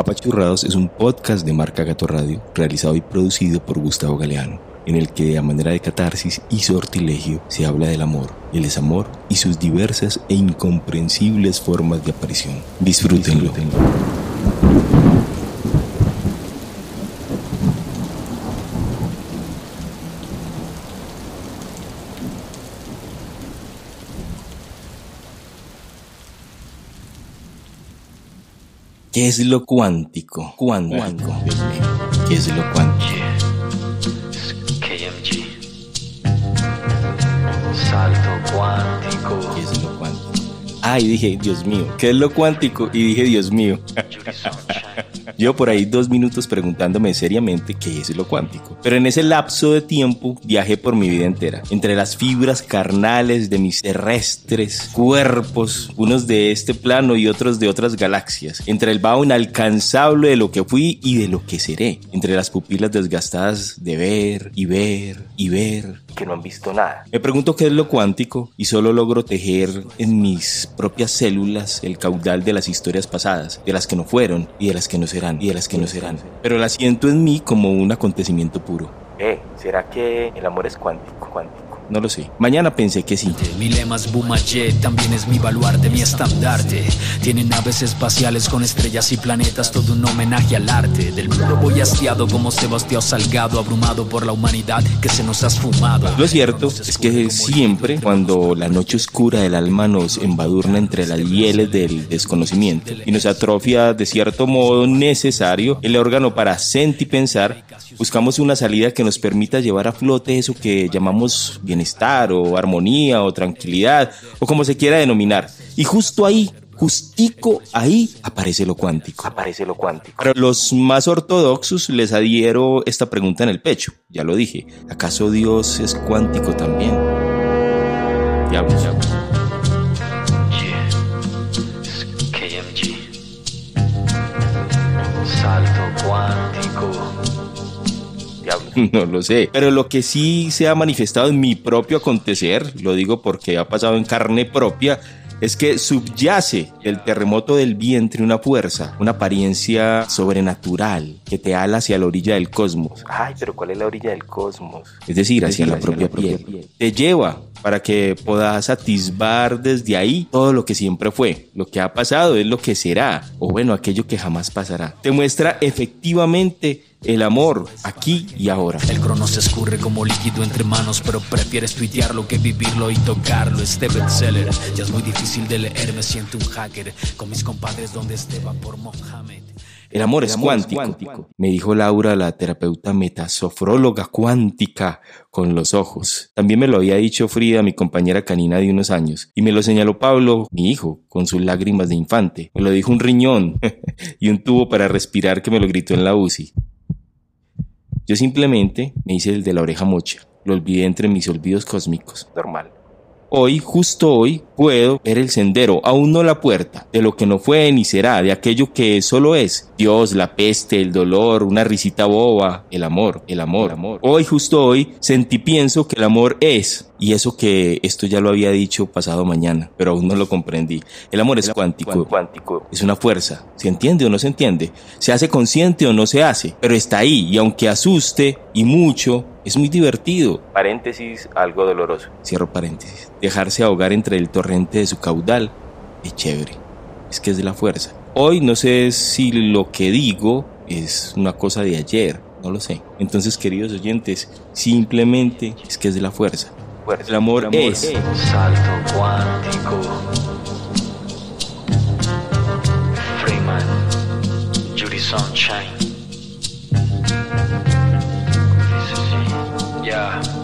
Apachurrados es un podcast de marca Gato Radio, realizado y producido por Gustavo Galeano, en el que a manera de catarsis y sortilegio se habla del amor, el desamor y sus diversas e incomprensibles formas de aparición. Disfrútenlo. ¿Qué es lo cuántico? Cuántico. ¿Qué es lo cuántico? KMG. Salto cuántico. ¿Qué es lo cuántico? Ay, dije, Dios mío, ¿qué es lo cuántico? Y dije, Dios mío. Yo por ahí dos minutos preguntándome seriamente qué es lo cuántico. Pero en ese lapso de tiempo viajé por mi vida entera. Entre las fibras carnales de mis terrestres cuerpos, unos de este plano y otros de otras galaxias. Entre el vaho inalcanzable de lo que fui y de lo que seré. Entre las pupilas desgastadas de ver y ver y ver que no han visto nada. Me pregunto qué es lo cuántico y solo logro tejer en mis propias células el caudal de las historias pasadas, de las que no fueron y de las que no serán y de las que no serán. Pero la siento en mí como un acontecimiento puro. Eh, ¿será que el amor es cuántico? Cuántico. No lo sé. Mañana pensé que sí. Mi lema es Bumajet, también es mi baluarte, mi estandarte. Tienen naves espaciales con estrellas y planetas, todo un homenaje al arte. Del mundo voy hastiado como Sebastián Salgado, abrumado por la humanidad que se nos ha esfumado. Lo cierto es que siempre cuando la noche oscura del alma nos embadurna entre las hieles del desconocimiento y nos atrofia de cierto modo necesario el órgano para sentir y pensar, buscamos una salida que nos permita llevar a flote eso que llamamos bienestar o armonía o tranquilidad o como se quiera denominar. Y justo ahí justico ahí aparece lo cuántico. Aparece lo cuántico. Para los más ortodoxos les adhiero esta pregunta en el pecho. Ya lo dije. ¿Acaso Dios es cuántico también? Diablo, diablo. Yeah. Es KMG. Salto cuántico. Diablo. No lo sé. Pero lo que sí se ha manifestado en mi propio acontecer, lo digo porque ha pasado en carne propia, es que subyace el terremoto del vientre una fuerza, una apariencia sobrenatural que te ala hacia la orilla del cosmos. Ay, pero ¿cuál es la orilla del cosmos? Es decir, hacia la propia piel. Te lleva para que puedas atisbar desde ahí todo lo que siempre fue. Lo que ha pasado es lo que será, o bueno, aquello que jamás pasará. Te muestra efectivamente el amor aquí y ahora. El crono se escurre como líquido entre manos, pero prefieres tuitearlo que vivirlo y tocarlo. Este bestseller ya es muy difícil de leer, me siento un hacker con mis compadres donde Esteban por Mohamed. El amor, es, cuántico, me dijo Laura, la terapeuta metasofróloga cuántica, con los ojos. También me lo había dicho Frida, mi compañera canina de unos años, y me lo señaló Pablo, mi hijo, con sus lágrimas de infante. Me lo dijo un riñón y un tubo para respirar que me lo gritó en la UCI. Yo simplemente me hice el de la oreja mocha, lo olvidé entre mis olvidos cósmicos. Normal. Hoy, justo hoy, puedo ver el sendero, aún no la puerta, de lo que no fue ni será, de aquello que solo es. Dios, la peste, el dolor, una risita boba, el amor, el amor, el amor. Hoy, justo hoy, sentí pienso que el amor es, y eso que esto ya lo había dicho pasado mañana, pero aún no lo comprendí. El amor es cuántico, cuántico. Es una fuerza. ¿Se entiende o no se entiende? Se hace consciente o no se hace, pero está ahí, y aunque asuste, y mucho, es muy divertido. Paréntesis, algo doloroso. Cierro paréntesis. Dejarse ahogar entre el torrente de su caudal es chévere. Es que es de la fuerza. Hoy no sé si lo que digo es una cosa de ayer. No lo sé. Entonces, queridos oyentes, simplemente es que es de la fuerza. El amor, es. Salto cuántico. Freeman. Judy Sunshine. Yeah.